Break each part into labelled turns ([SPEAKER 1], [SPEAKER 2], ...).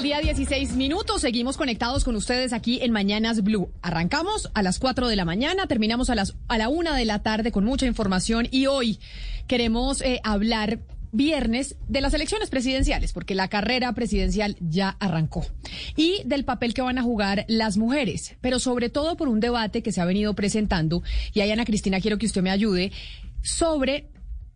[SPEAKER 1] Del día, 16 minutos. Seguimos conectados con ustedes aquí en Mañanas Blue. Arrancamos a las 4 de la mañana, terminamos a, las, a la 1 de la tarde con mucha información y hoy queremos eh, hablar viernes de las elecciones presidenciales, porque la carrera presidencial ya arrancó, y del papel que van a jugar las mujeres, pero sobre todo por un debate que se ha venido presentando, y ahí Ana Cristina quiero que usted me ayude, sobre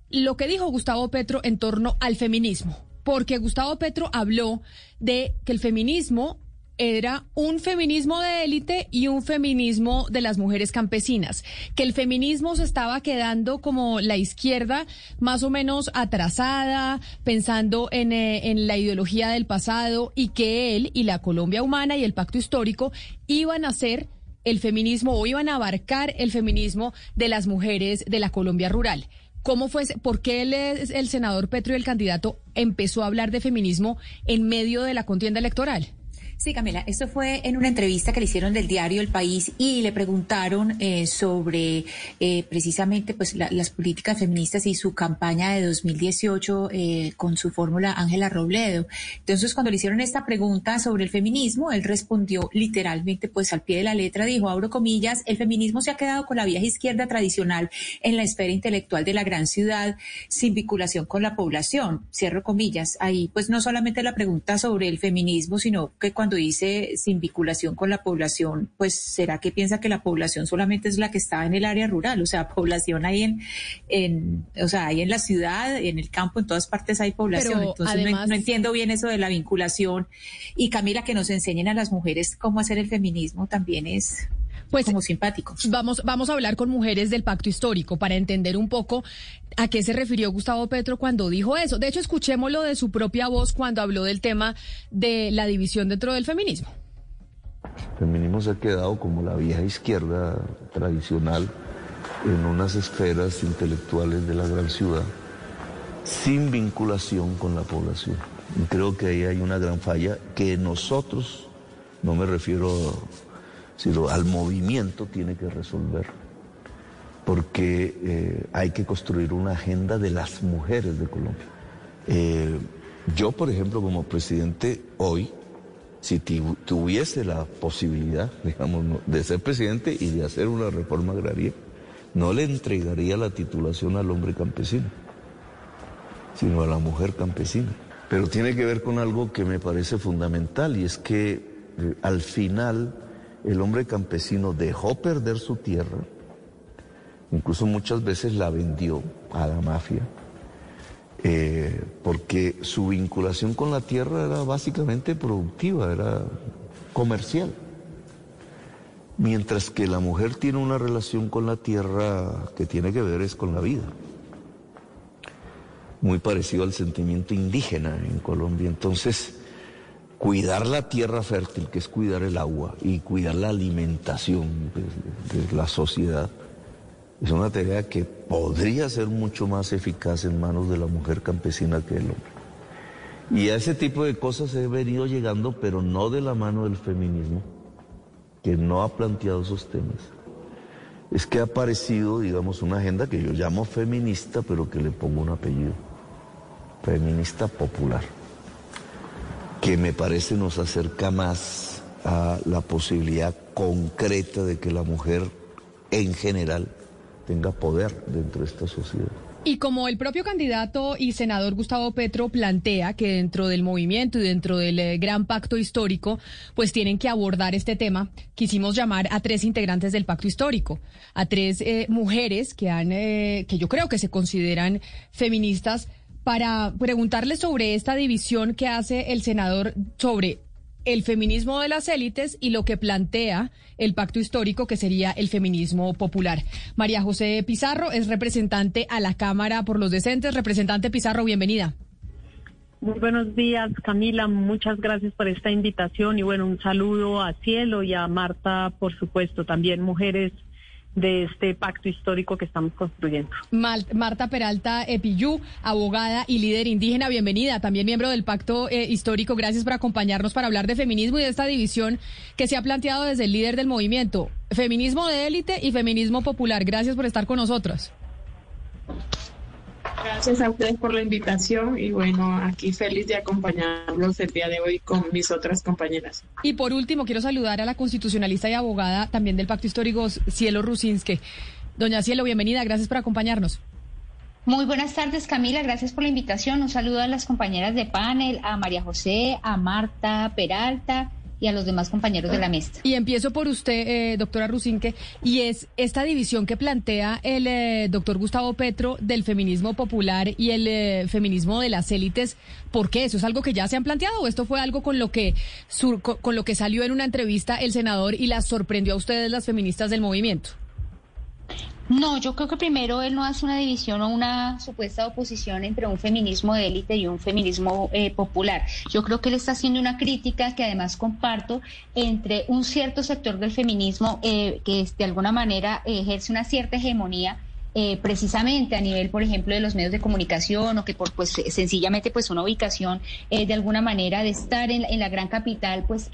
[SPEAKER 1] lo que dijo Gustavo Petro en torno al feminismo porque Gustavo Petro habló de que el feminismo era un feminismo de élite y un feminismo de las mujeres campesinas, que el feminismo se estaba quedando como la izquierda más o menos atrasada, pensando en, eh, en, la ideología del pasado y que él y la Colombia humana y el pacto histórico iban a ser el feminismo o iban a abarcar el feminismo de las mujeres de la Colombia rural. ¿Cómo fue, por qué el, el senador Petro y el candidato empezó a hablar de feminismo en medio de la contienda electoral?
[SPEAKER 2] Sí, Camila, esto fue en una entrevista que le hicieron del diario El País y le preguntaron eh, sobre eh, precisamente pues las políticas feministas y su campaña de 2018 eh, con su fórmula Ángela Robledo. Entonces, cuando le hicieron esta pregunta sobre el feminismo, él respondió literalmente pues al pie de la letra, dijo, abro comillas, el feminismo se ha quedado con la vieja izquierda tradicional en la esfera intelectual de la gran ciudad sin vinculación con la población. Cierro comillas. Ahí pues no solamente la pregunta sobre el feminismo, sino que cuando cuando dice sin vinculación con la población, pues será que piensa que la población solamente es la que está en el área rural, o sea, población hay en, en o sea, hay en la ciudad, en el campo, en todas partes hay población. Entonces no, entiendo bien eso de la vinculación. Y Camila, que nos enseñen a las mujeres cómo hacer el feminismo también es pues, como simpático.
[SPEAKER 1] Vamos, vamos a hablar con mujeres del pacto histórico para entender un poco a qué se refirió Gustavo Petro cuando dijo eso. De hecho, escuchémoslo de su propia voz cuando habló del tema de la división dentro del feminismo.
[SPEAKER 3] El feminismo se ha quedado como la vieja izquierda tradicional en unas esferas intelectuales de la gran ciudad, sin vinculación con la población. Y creo que ahí hay una gran falla que nosotros, no me refiero sino al movimiento tiene que resolver, porque eh, hay que construir una agenda de las mujeres de Colombia. Eh, yo, por ejemplo, como presidente hoy, si tuviese la posibilidad, digamos, de ser presidente y de hacer una reforma agraria, no le entregaría la titulación al hombre campesino, sino a la mujer campesina. Pero tiene que ver con algo que me parece fundamental y es que eh, al final el hombre campesino dejó perder su tierra, incluso muchas veces la vendió a la mafia, eh, porque su vinculación con la tierra era básicamente productiva, era comercial. Mientras que la mujer tiene una relación con la tierra que tiene que ver es con la vida. Muy parecido al sentimiento indígena en Colombia. Entonces, cuidar la tierra fértil, que es cuidar el agua, y cuidar la alimentación de, la sociedad, es una tarea que podría ser mucho más eficaz en manos de la mujer campesina que el hombre. Y a ese tipo de cosas he venido llegando, pero no de la mano del feminismo, que no ha planteado esos temas. Es que ha aparecido, digamos, una agenda que yo llamo feminista, pero que le pongo un apellido, feminista popular que me parece nos acerca más a la posibilidad concreta de que la mujer en general tenga poder dentro de esta sociedad.
[SPEAKER 1] Y como el propio candidato y senador Gustavo Petro plantea que dentro del movimiento y dentro del eh, gran pacto histórico, pues tienen que abordar este tema, quisimos llamar a tres integrantes del pacto histórico, a tres eh, mujeres que han, eh, que yo creo que se consideran feministas, para preguntarles sobre esta división que hace el senador sobre el feminismo de las élites y lo que plantea el pacto histórico que sería el feminismo popular. María José Pizarro es representante a la Cámara por los Decentes. Representante Pizarro, bienvenida.
[SPEAKER 4] Muy buenos días, Camila. Muchas gracias por esta invitación y bueno, un saludo a Cielo y a Marta, por supuesto, también mujeres de este pacto histórico que estamos construyendo.
[SPEAKER 1] Marta Peralta Epiyú, abogada y líder indígena, bienvenida, también miembro del pacto eh, histórico. Gracias por acompañarnos para hablar de feminismo y de esta división que se ha planteado desde el líder del movimiento. Feminismo de élite y feminismo popular. Gracias por estar con nosotros.
[SPEAKER 5] Gracias a ustedes por la invitación y bueno, aquí feliz de acompañarlos el día de hoy con mis otras compañeras.
[SPEAKER 1] Y por último, quiero saludar a la constitucionalista y abogada también del Pacto Histórico, Cielo Rusinske. Doña Cielo, bienvenida, gracias por acompañarnos.
[SPEAKER 6] Muy buenas tardes, Camila. Gracias por la invitación. Un saludo a las compañeras de panel, a María José, a Marta Peralta y a los demás compañeros de la mesa.
[SPEAKER 1] Y empiezo por usted, eh, doctora Rusinque, y es esta división que plantea el eh, doctor Gustavo Petro del feminismo popular y el eh, feminismo de las élites. ¿Por qué? ¿Eso es algo que ya se han planteado o esto fue algo con lo que con lo que salió en una entrevista el senador y las sorprendió a ustedes las feministas del movimiento?
[SPEAKER 6] No, yo creo que primero él no hace una división o una supuesta oposición entre un feminismo de élite y un feminismo eh, popular. Yo creo que él está haciendo una crítica que además comparto entre un cierto sector del feminismo eh, que de alguna manera ejerce una cierta hegemonía eh, precisamente a nivel, por ejemplo, de los medios de comunicación o que por pues sencillamente pues una ubicación eh, de alguna manera de estar en, la gran capital pues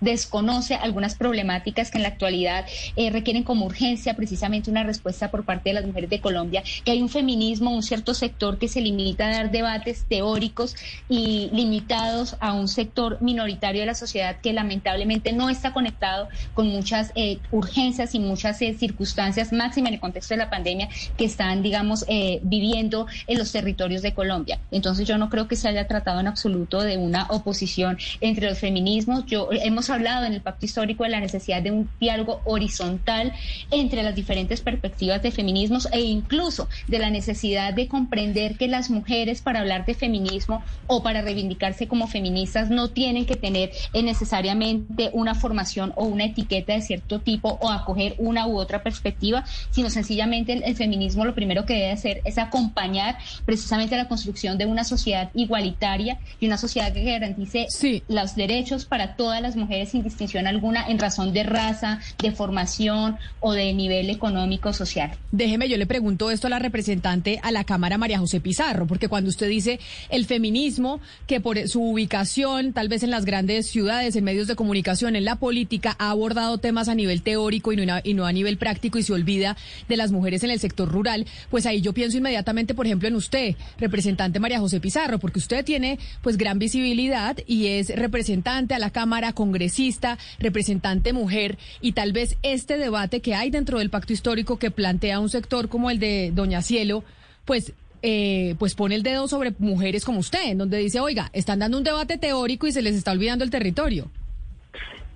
[SPEAKER 6] desconoce algunas problemáticas que en la actualidad eh, requieren como urgencia precisamente una respuesta por parte de las mujeres de Colombia, que hay un feminismo, un cierto sector que se limita a dar debates teóricos y limitados a un sector minoritario de la sociedad que lamentablemente no está conectado con muchas urgencias y muchas circunstancias máximas en el contexto de la pandemia que están, digamos, eh, viviendo en los territorios de Colombia. Entonces yo no creo que se haya tratado en absoluto de una oposición entre los feminismos. Yo hemos hablado en el pacto histórico de la necesidad de un diálogo horizontal entre las diferentes perspectivas de feminismos e incluso de la necesidad de comprender que las mujeres para hablar de feminismo o para reivindicarse como feministas no tienen que tener necesariamente una formación o una etiqueta de cierto tipo o acoger una u otra perspectiva, sino sencillamente el feminismo lo primero que debe hacer es acompañar precisamente la construcción de una sociedad igualitaria y una sociedad que garantice los derechos para todas las mujeres sin distinción alguna en razón de raza, de formación o de nivel económico social.
[SPEAKER 1] Déjeme, yo le pregunto esto a la representante a la Cámara María José Pizarro, porque cuando usted dice el feminismo, que por su ubicación, tal vez en las grandes ciudades, en medios de comunicación, en la política, ha abordado temas a nivel teórico y no, y no a nivel práctico y se olvida de las mujeres en el sector rural, pues ahí yo pienso inmediatamente, por ejemplo, en usted, representante María José Pizarro, porque usted tiene pues gran visibilidad y es representante a la Cámara, congresista, representante mujer, y tal vez este debate que hay dentro del pacto histórico que plantea un sector como el de Doña Cielo, pues eh, pues pone el dedo sobre mujeres como usted, en donde dice, oiga, están dando un debate teórico y se les está olvidando el territorio.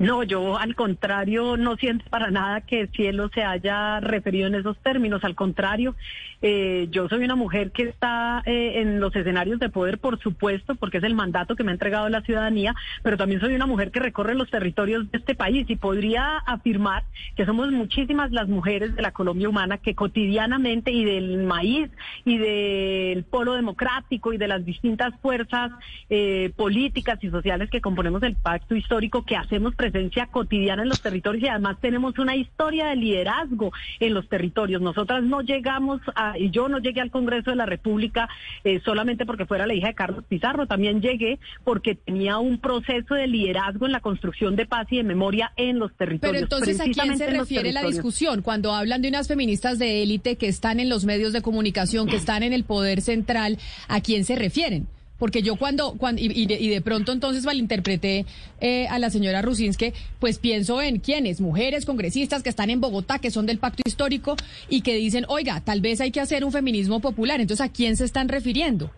[SPEAKER 4] No, yo al contrario no siento para nada que el cielo se haya referido en esos términos. Al contrario, eh, yo soy una mujer que está eh, en los escenarios de poder, por supuesto, porque es el mandato que me ha entregado la ciudadanía, pero también soy una mujer que recorre los territorios de este país y podría afirmar que somos muchísimas las mujeres de la Colombia humana que cotidianamente y del maíz y del polo democrático y de las distintas fuerzas eh, políticas y sociales que componemos el pacto histórico que hacemos presencia cotidiana en los territorios y además tenemos una historia de liderazgo en los territorios. Nosotras no llegamos a y yo no llegué al Congreso de la República eh, solamente porque fuera la hija de Carlos Pizarro, también llegué porque tenía un proceso de liderazgo en la construcción de paz y de memoria en los territorios.
[SPEAKER 1] Pero entonces, ¿a quién se refiere la discusión? Cuando hablan de unas feministas de élite que están en los medios de comunicación, que están en el poder central, ¿a quién se refieren? Porque yo cuando, cuando y, de, pronto entonces malinterpreté eh, a la señora Rusinske, pues pienso en quiénes, mujeres congresistas que están en Bogotá, que son del pacto histórico y que dicen, oiga, tal vez hay que hacer un feminismo popular. Entonces, ¿a quién se están refiriendo?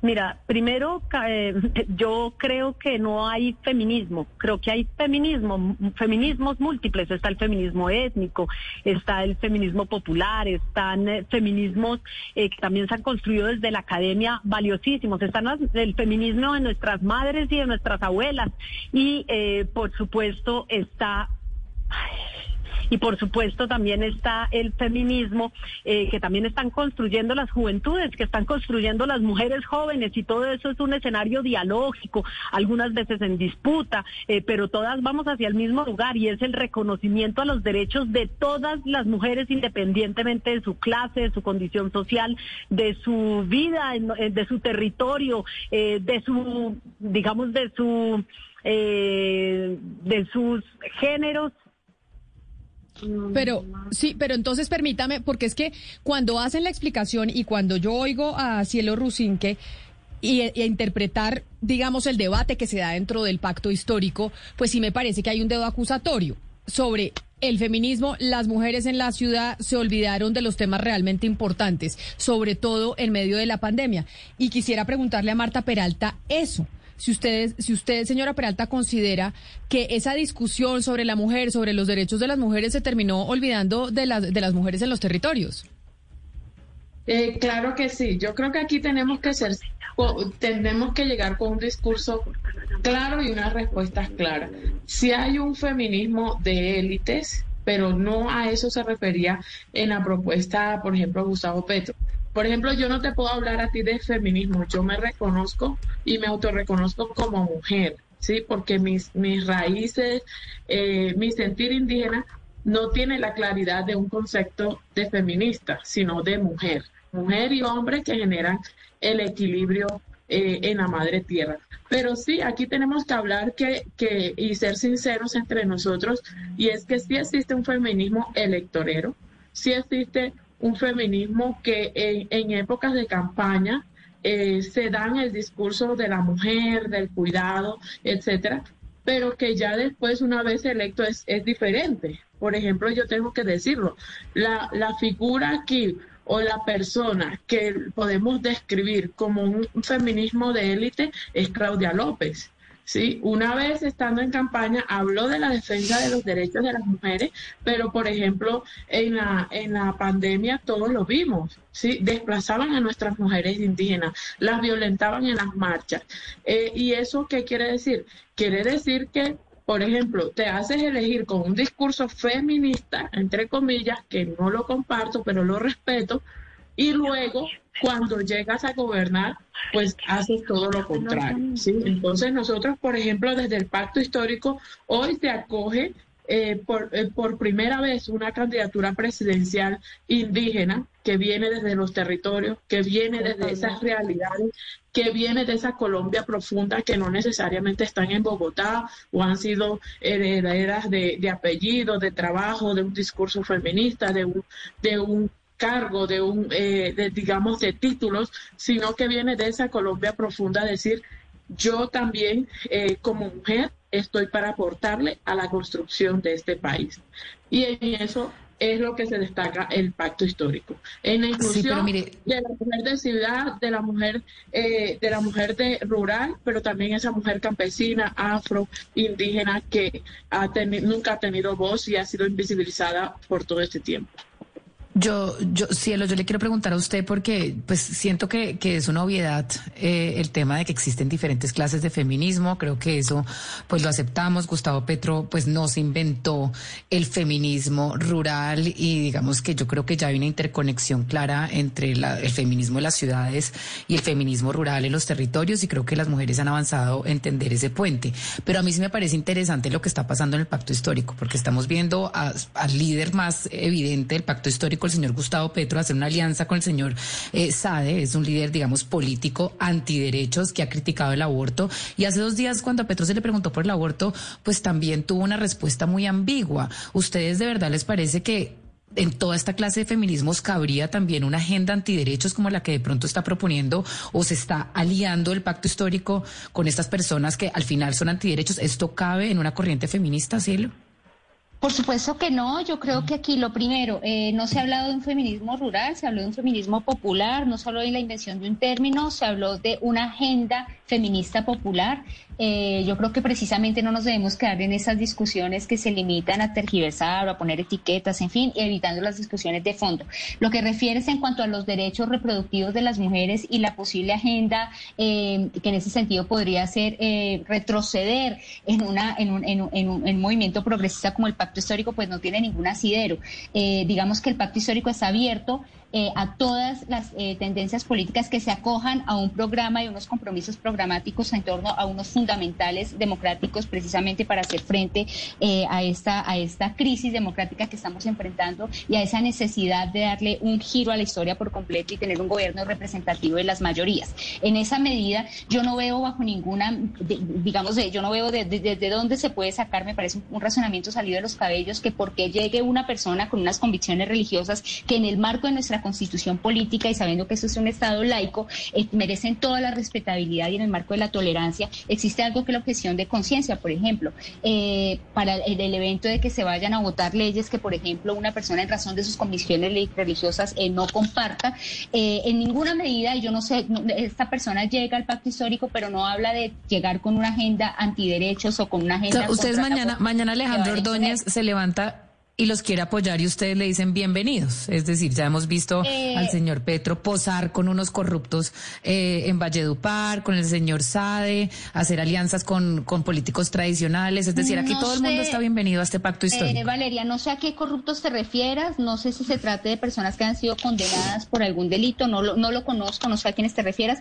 [SPEAKER 4] Mira, primero eh, yo creo que no hay feminismo, creo que hay feminismo, feminismos múltiples, está el feminismo étnico, está el feminismo popular, están eh, feminismos eh, que también se han construido desde la academia valiosísimos, están el feminismo de nuestras madres y de nuestras abuelas. Y por supuesto está y por supuesto también está el feminismo eh, que también están construyendo las juventudes, que están construyendo las mujeres jóvenes y todo eso es un escenario dialógico, algunas veces en disputa, eh, pero todas vamos hacia el mismo lugar y es el reconocimiento a los derechos de todas las mujeres independientemente de su clase, de su condición social, de su vida, de su territorio, eh, de su, digamos, de su de sus géneros
[SPEAKER 1] pero sí, pero entonces permítame, porque es que cuando hacen la explicación y cuando yo oigo a Cielo Rusinque y, a interpretar, digamos, el debate que se da dentro del pacto histórico, pues sí me parece que hay un dedo acusatorio sobre el feminismo, las mujeres en la ciudad se olvidaron de los temas realmente importantes, sobre todo en medio de la pandemia. Y quisiera preguntarle a Marta Peralta eso si usted, si usted, señora Peralta, considera que esa discusión sobre la mujer, sobre los derechos de las mujeres, se terminó olvidando de las, de las mujeres en los territorios.
[SPEAKER 5] Eh, claro que sí. Yo creo que aquí tenemos que ser, tenemos que llegar con un discurso claro y unas respuestas claras. Si hay un feminismo de élites, pero no a eso se refería en la propuesta, por ejemplo, Gustavo Petro. Por ejemplo, yo no te puedo hablar a ti de feminismo, yo me reconozco y me autorreconozco como mujer, ¿sí? Porque mis, mis raíces, eh, mi sentir indígena no tiene la claridad de un concepto de feminista, sino de mujer. Mujer y hombre que generan el equilibrio eh, en la madre tierra. Pero sí, aquí tenemos que hablar que, que, y ser sinceros entre nosotros, y es que sí existe un feminismo electorero, sí existe un feminismo que en, épocas de campaña eh, se dan el discurso de la mujer, del cuidado, etcétera, pero que ya después, una vez electo, es, es diferente. Por ejemplo, yo tengo que decirlo, la, la figura aquí o la persona que podemos describir como un feminismo de élite es Claudia López. ¿Sí? Una vez estando en campaña habló de la defensa de los derechos de las mujeres, pero por ejemplo en la, en la pandemia todos lo vimos, ¿sí? Desplazaban a nuestras mujeres indígenas, las violentaban en las marchas. Eh, ¿Y eso qué quiere decir? Quiere decir que por ejemplo, te haces elegir con un discurso feminista, entre comillas, que no lo comparto, pero lo respeto, y luego cuando llegas a gobernar, pues haces todo lo contrario. ¿sí? Entonces nosotros, por ejemplo, desde el pacto histórico, hoy se acoge eh, por, eh, por primera vez una candidatura presidencial indígena que viene desde los territorios, que viene desde esas realidades, que viene de esa Colombia profunda que no necesariamente están en Bogotá o han sido herederas de, de apellido, de trabajo, de un discurso feminista, de un, de un cargo de un, eh, de, digamos, de títulos, sino que viene de esa Colombia profunda, decir, yo también eh, como mujer estoy para aportarle a la construcción de este país. Y en eso es lo que se destaca el pacto histórico. En la inclusión de la mujer de ciudad, de la mujer, eh, de la mujer de rural, pero también esa mujer campesina, afro, indígena, que ha nunca ha tenido voz y ha sido invisibilizada por todo este tiempo.
[SPEAKER 7] Yo, yo, Cielo, yo le quiero preguntar a usted porque pues siento que, que es una obviedad eh, el tema de que existen diferentes clases de feminismo. Creo que eso pues lo aceptamos. Gustavo Petro pues no se inventó el feminismo rural y digamos que yo creo que ya hay una interconexión clara entre la, el feminismo de las ciudades y el feminismo rural en los territorios y creo que las mujeres han avanzado a entender ese puente. Pero a mí sí me parece interesante lo que está pasando en el pacto histórico porque estamos viendo al líder más evidente del pacto histórico el señor Gustavo Petro hacer una alianza con el señor eh, Sade, es un líder, digamos, político antiderechos que ha criticado el aborto. Y hace dos días, cuando a Petro se le preguntó por el aborto, pues también tuvo una respuesta muy ambigua. ¿Ustedes de verdad les parece que en toda esta clase de feminismos cabría también una agenda antiderechos como la que de pronto está proponiendo o se está aliando el pacto histórico con estas personas que al final son antiderechos. ¿Esto cabe en una corriente feminista, Cielo?
[SPEAKER 6] Por supuesto que no, yo creo que aquí lo primero, eh, no se ha hablado de un feminismo rural, se habló de un feminismo popular, no habló de la invención de un término, se habló de una agenda feminista popular. Eh, yo creo que precisamente no nos debemos quedar en esas discusiones que se limitan a tergiversar o a poner etiquetas, en fin, evitando las discusiones de fondo. Lo que refieres en cuanto a los derechos reproductivos de las mujeres y la posible agenda, eh, que en ese sentido podría ser retroceder en, una, en, un, en, un, en un movimiento progresista como el pacto histórico pues no tiene ningún asidero. Eh, digamos que el pacto histórico está abierto eh, a todas las eh, tendencias políticas que se acojan a un programa y unos compromisos programáticos en torno a unos fundamentales democráticos precisamente para hacer frente eh, a, esta, a esta crisis democrática que estamos enfrentando y a esa necesidad de darle un giro a la historia por completo y tener un gobierno representativo de las mayorías. En esa medida, yo no veo bajo ninguna, digamos, yo no veo desde de, dónde se puede sacar, me parece un razonamiento salido de los cabellos, que porque llegue una persona con unas convicciones religiosas que en el marco de nuestra constitución política y sabiendo que esto es un Estado laico, eh, merecen toda la respetabilidad y en el marco de la tolerancia existe algo que la objeción de conciencia, por ejemplo, eh, para el, evento de que se vayan a votar leyes que, por ejemplo, una persona en razón de sus convicciones religiosas eh, no comparta, en ninguna medida, yo no sé, esta persona llega al pacto histórico, pero no habla de llegar con una agenda antiderechos o con una agenda...
[SPEAKER 7] ustedes mañana, mañana Alejandro Ordóñez se levanta y los quiere apoyar y ustedes le dicen bienvenidos. Es decir, ya hemos visto eh, al señor Petro posar con unos corruptos eh, en Valledupar, con el señor Sade, hacer alianzas con, con políticos tradicionales. Es decir, aquí todo el mundo está bienvenido a este pacto eh, histórico.
[SPEAKER 6] Valeria, no sé a qué corruptos te refieras, no sé si se trate de personas que han sido condenadas por algún delito, no lo, no lo conozco, no sé a quiénes te refieras.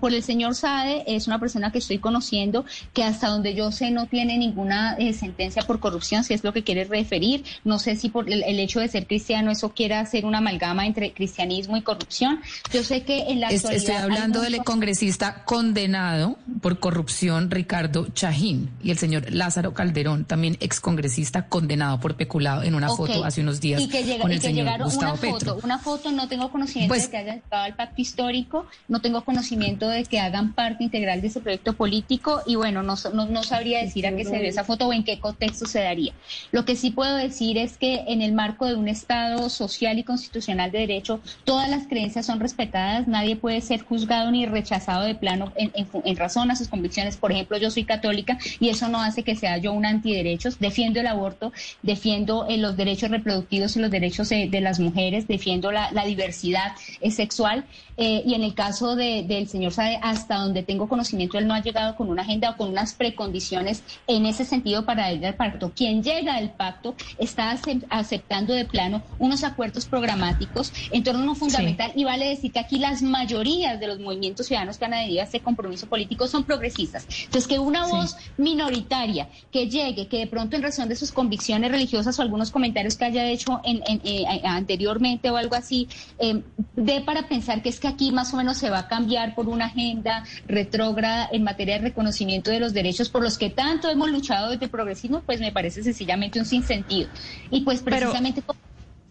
[SPEAKER 6] Por el señor Sade es una persona que estoy conociendo que hasta donde yo sé no tiene ninguna sentencia por corrupción, si es lo que quieres referir. No sé si por el, hecho de ser cristiano eso quiera hacer una amalgama entre cristianismo y corrupción. Yo sé que en la actualidad...
[SPEAKER 7] Estoy hablando del congresista condenado por corrupción Ricardo Chajín y el señor Lázaro Calderón, también excongresista condenado por peculado en una foto hace unos días
[SPEAKER 6] y que
[SPEAKER 7] con el señor
[SPEAKER 6] llegaron
[SPEAKER 7] Gustavo
[SPEAKER 6] una foto, una foto, no tengo conocimiento pues de que hayan estado al pacto histórico, no tengo conocimiento de que hagan parte integral de ese proyecto político y bueno, no, no, no sabría decir a qué se ve esa foto o en qué contexto se daría. Lo que sí puedo decir es es que en el marco de un Estado social y constitucional de derecho, todas las creencias son respetadas, nadie puede ser juzgado ni rechazado de plano en, razón a sus convicciones. Por ejemplo, yo soy católica y eso no hace que sea yo un antiderechos. Defiendo el aborto, defiendo eh, los derechos reproductivos y los derechos de, las mujeres, defiendo la, diversidad eh, sexual. Eh, y en el caso del señor Sade, hasta donde tengo conocimiento, él no ha llegado con una agenda o con unas precondiciones en ese sentido para ir al pacto. Quien llega al pacto está aceptando de plano unos acuerdos programáticos en torno a uno fundamental y vale decir que aquí las mayorías de los movimientos ciudadanos que han adherido a este compromiso político son progresistas. Entonces, que una voz minoritaria que llegue, que de pronto en razón de sus convicciones religiosas o algunos comentarios que haya hecho en, eh, anteriormente o algo así, eh, dé para pensar que es que aquí más o menos se va a cambiar por una agenda retrógrada en materia de reconocimiento de los derechos por los que tanto hemos luchado desde el progresismo, pues me parece sencillamente un sinsentido. Y pues precisamente...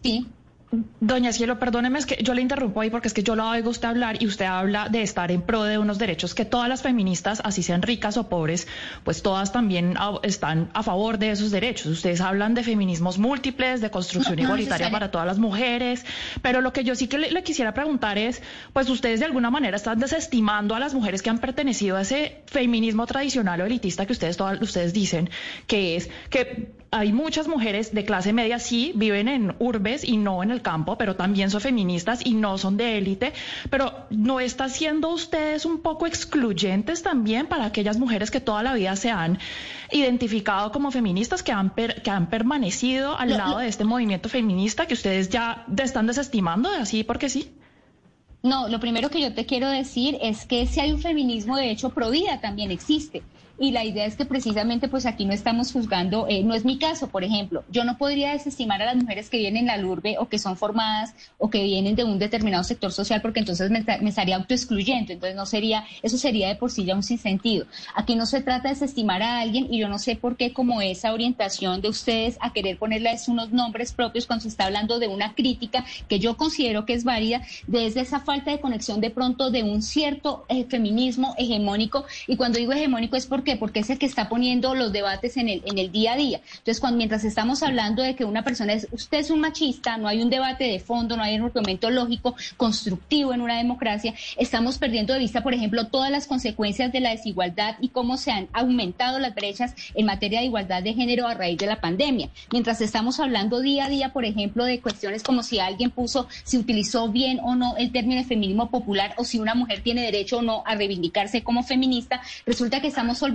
[SPEAKER 6] sí.
[SPEAKER 8] Doña Cielo, perdóneme, es que yo le interrumpo ahí porque es que yo lo oigo usted hablar y usted habla de estar en pro de unos derechos que todas las feministas, así sean ricas o pobres, pues todas también están a favor de esos derechos. Ustedes hablan de feminismos múltiples, de construcción igualitaria para todas las mujeres, pero lo que yo sí que le, quisiera preguntar es, pues ustedes de alguna manera están desestimando a las mujeres que han pertenecido a ese feminismo tradicional o elitista que ustedes, todas, ustedes dicen, que es que hay muchas mujeres de clase media, sí, viven en urbes y no en el campo, pero también son feministas y no son de élite. Pero ¿no está siendo ustedes un poco excluyentes también para aquellas mujeres que toda la vida se han identificado como feministas, que han, que han permanecido al lado de este movimiento feminista que ustedes ya están desestimando así porque sí?
[SPEAKER 6] No, lo primero que yo te quiero decir es que si hay un feminismo de hecho pro vida también existe y la idea es que precisamente pues aquí no estamos juzgando, eh, no es mi caso, por ejemplo, yo no podría desestimar a las mujeres que vienen la urbe o que son formadas o que vienen de un determinado sector social porque entonces me, me estaría autoexcluyendo, entonces no sería, eso sería de por sí ya un sinsentido. Aquí no se trata de desestimar a alguien y yo no sé por qué como esa orientación de ustedes a querer ponerles unos nombres propios cuando se está hablando de una crítica que yo considero que es válida desde esa falta de conexión de pronto de un cierto eh, feminismo hegemónico y cuando digo hegemónico es porque porque es el que está poniendo los debates en el en el día a día. Entonces, cuando mientras estamos hablando de que una persona es usted es un machista, no hay un debate de fondo, no hay un argumento lógico constructivo en una democracia, estamos perdiendo de vista, por ejemplo, todas las consecuencias de la desigualdad y cómo se han aumentado las brechas en materia de igualdad de género a raíz de la pandemia. Mientras estamos hablando día a día, por ejemplo, de cuestiones como si alguien puso, si utilizó bien o no el término de feminismo popular o si una mujer tiene derecho o no a reivindicarse como feminista, resulta que estamos olvidando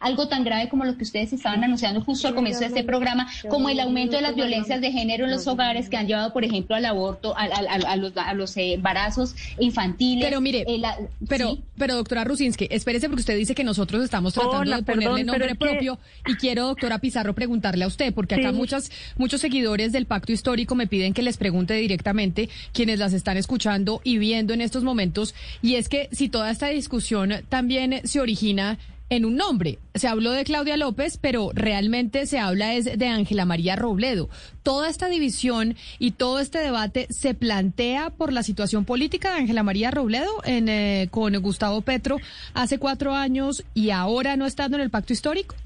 [SPEAKER 6] algo tan grave como lo que ustedes estaban anunciando justo al comienzo de este programa, como el aumento de las violencias de género en los hogares que han llevado, por ejemplo, al aborto, a, los, a los, embarazos infantiles.
[SPEAKER 1] Pero mire,
[SPEAKER 6] eh,
[SPEAKER 1] pero, pero doctora Rusinski, espérese porque usted dice que nosotros estamos tratando de ponerle nombre propio y quiero, doctora Pizarro, preguntarle a usted, porque acá muchas, muchos seguidores del pacto histórico me piden que les pregunte directamente quienes las están escuchando y viendo en estos momentos, y es que si toda esta discusión también se origina en un nombre. Se habló de Claudia López, pero realmente se habla es de Ángela María Robledo. Toda esta división y todo este debate se plantea por la situación política de Ángela María Robledo en, eh, con Gustavo Petro hace cuatro años y ahora no estando en el pacto histórico.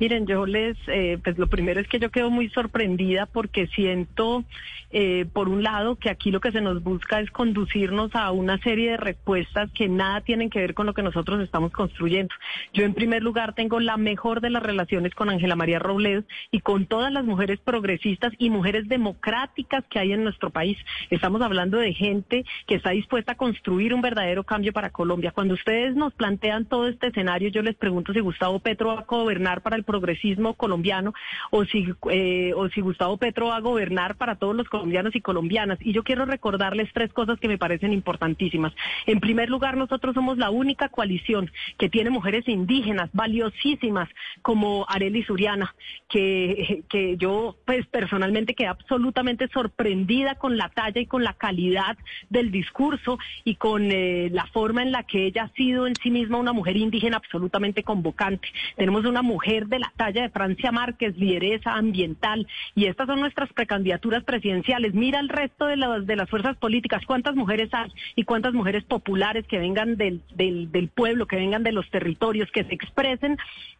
[SPEAKER 4] Miren, yo les, eh, pues lo primero es que yo quedo muy sorprendida porque siento, eh, por un lado, que aquí lo que se nos busca es conducirnos a una serie de respuestas que nada tienen que ver con lo que nosotros estamos construyendo. Yo, en primer lugar, tengo la mejor de las relaciones con Ángela María Robledo y con todas las mujeres progresistas y mujeres democráticas que hay en nuestro país. Estamos hablando de gente que está dispuesta a construir un verdadero cambio para Colombia. Cuando ustedes nos plantean todo este escenario, yo les pregunto si Gustavo Petro va a gobernar para el progresismo colombiano o si, eh, o si Gustavo Petro va a gobernar para todos los colombianos y colombianas. Y yo quiero recordarles tres cosas que me parecen importantísimas. En primer lugar, nosotros somos la única coalición que tiene mujeres indígenas valiosísimas como Arely Suriana, que, que yo pues personalmente quedé absolutamente sorprendida con la talla y con la calidad del discurso y con eh, la forma en la que ella ha sido en sí misma una mujer indígena absolutamente convocante. Tenemos una mujer de la talla de Francia Márquez, lideresa ambiental, y estas son nuestras precandidaturas presidenciales. Mira el resto de las, de las fuerzas políticas, cuántas mujeres hay y cuántas mujeres populares que vengan del, del, pueblo, que vengan de los territorios, que se expresen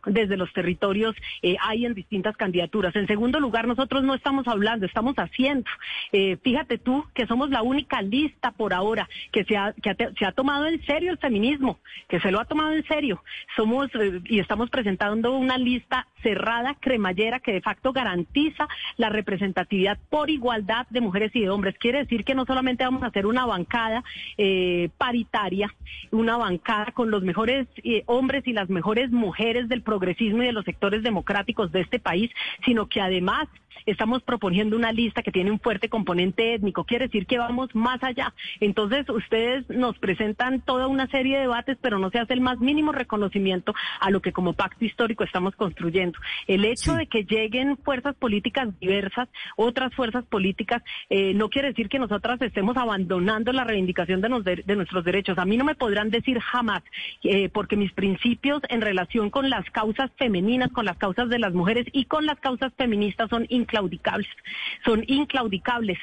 [SPEAKER 4] desde los territorios eh, hay en distintas candidaturas. En segundo lugar, nosotros no estamos hablando, estamos haciendo. Eh, fíjate tú que somos la única lista por ahora que se ha, que se ha tomado en serio el feminismo, que se lo ha tomado en serio. Somos eh, y estamos presentando una lista cerrada, cremallera, que de facto garantiza la representatividad por igualdad de mujeres y de hombres. Quiere decir que no solamente vamos a hacer una bancada eh, paritaria, una bancada con los mejores eh, hombres y las mejores mujeres del progresismo y de los sectores democráticos de este país, sino que además estamos proponiendo una lista que tiene un fuerte componente étnico. Quiere decir que vamos más allá. Entonces, ustedes nos presentan toda una serie de debates, pero no se hace el más mínimo reconocimiento a lo que como pacto histórico estamos construyendo. El hecho de que lleguen fuerzas políticas diversas, otras fuerzas políticas, eh, no quiere decir que nosotras estemos abandonando la reivindicación de, nuestros derechos. A mí no me podrán decir jamás, eh, porque mis principios en relación con las causas femeninas, con las causas de las mujeres y con las causas feministas son inclaudicables. Son inclaudicables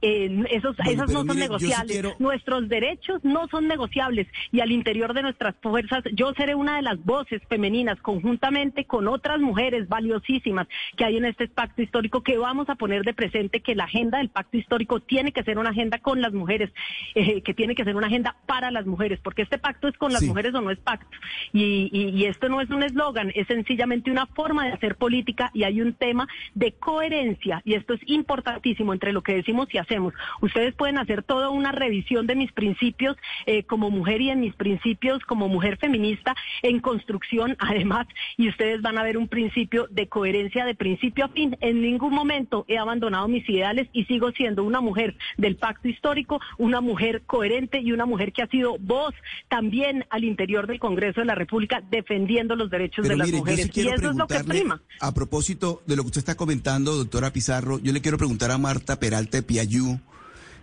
[SPEAKER 4] esos, esas no son negociables. Nuestros derechos no son negociables y al interior de nuestras fuerzas yo seré una de las voces femeninas conjuntamente con otras mujeres valiosísimas que hay en este pacto histórico que vamos a poner de presente que la agenda del pacto histórico tiene que ser una agenda con las mujeres, eh, que tiene que ser una agenda para las mujeres, porque este pacto es con las mujeres o no es pacto. Y, y esto no es un eslogan, es sencillamente una forma de hacer política y hay un tema de coherencia y esto es importantísimo entre lo que decimos y hacemos hacemos. Ustedes pueden hacer toda una revisión de mis principios eh, como mujer y en mis principios como mujer feminista en construcción, además, y ustedes van a ver un principio de coherencia de principio a fin. En ningún momento he abandonado mis ideales y sigo siendo una mujer del pacto histórico, una mujer coherente y una mujer que ha sido voz también al interior del Congreso de la República defendiendo los derechos de las mujeres. y eso es lo que prima.
[SPEAKER 9] A propósito de lo que usted está comentando, doctora Pizarro, yo le quiero preguntar a Marta Peralta de Piayú,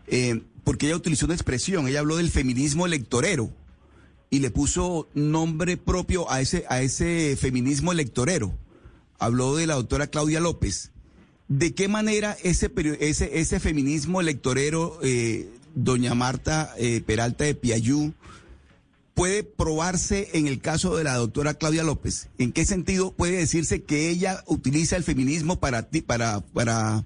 [SPEAKER 9] eh, porque ella utilizó una expresión, ella habló del feminismo electorero y le puso nombre propio a ese, a ese feminismo electorero. Habló de la doctora Claudia López. ¿De qué manera ese, ese, ese feminismo electorero, eh, doña Marta eh, Peralta de Piayú, puede probarse en el caso de la doctora Claudia López? ¿En qué sentido puede decirse que ella utiliza el feminismo para, para, para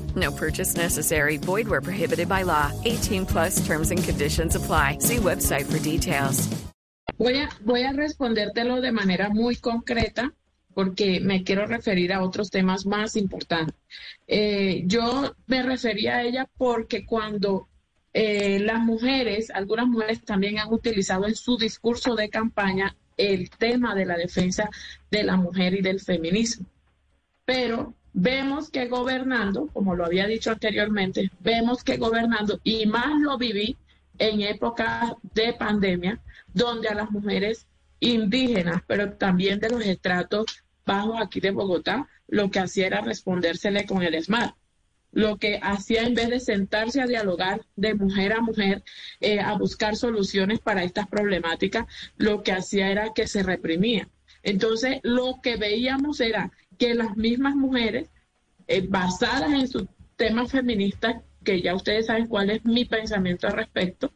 [SPEAKER 10] No purchase necessary. Void where prohibited by law. 18 plus terms and conditions apply. See website for details.
[SPEAKER 5] Voy a, voy a respondértelo de manera muy concreta porque me quiero referir a otros temas más importantes. Eh, yo me refería a ella porque cuando eh, las mujeres, algunas mujeres también han utilizado en su discurso de campaña el tema de la defensa de la mujer y del feminismo. Pero vemos que gobernando, como lo había dicho anteriormente, vemos que gobernando, y más lo viví en época de pandemia, donde a las mujeres indígenas, pero también de los estratos bajos aquí de Bogotá, lo que hacía era respondérsele con el SMART. Lo que hacía en vez de sentarse a dialogar de mujer a mujer, eh, a buscar soluciones para estas problemáticas, lo que hacía era que se reprimía. Entonces, lo que veíamos era que las mismas mujeres, eh, basadas en su tema feminista, que ya ustedes saben cuál es mi pensamiento al respecto,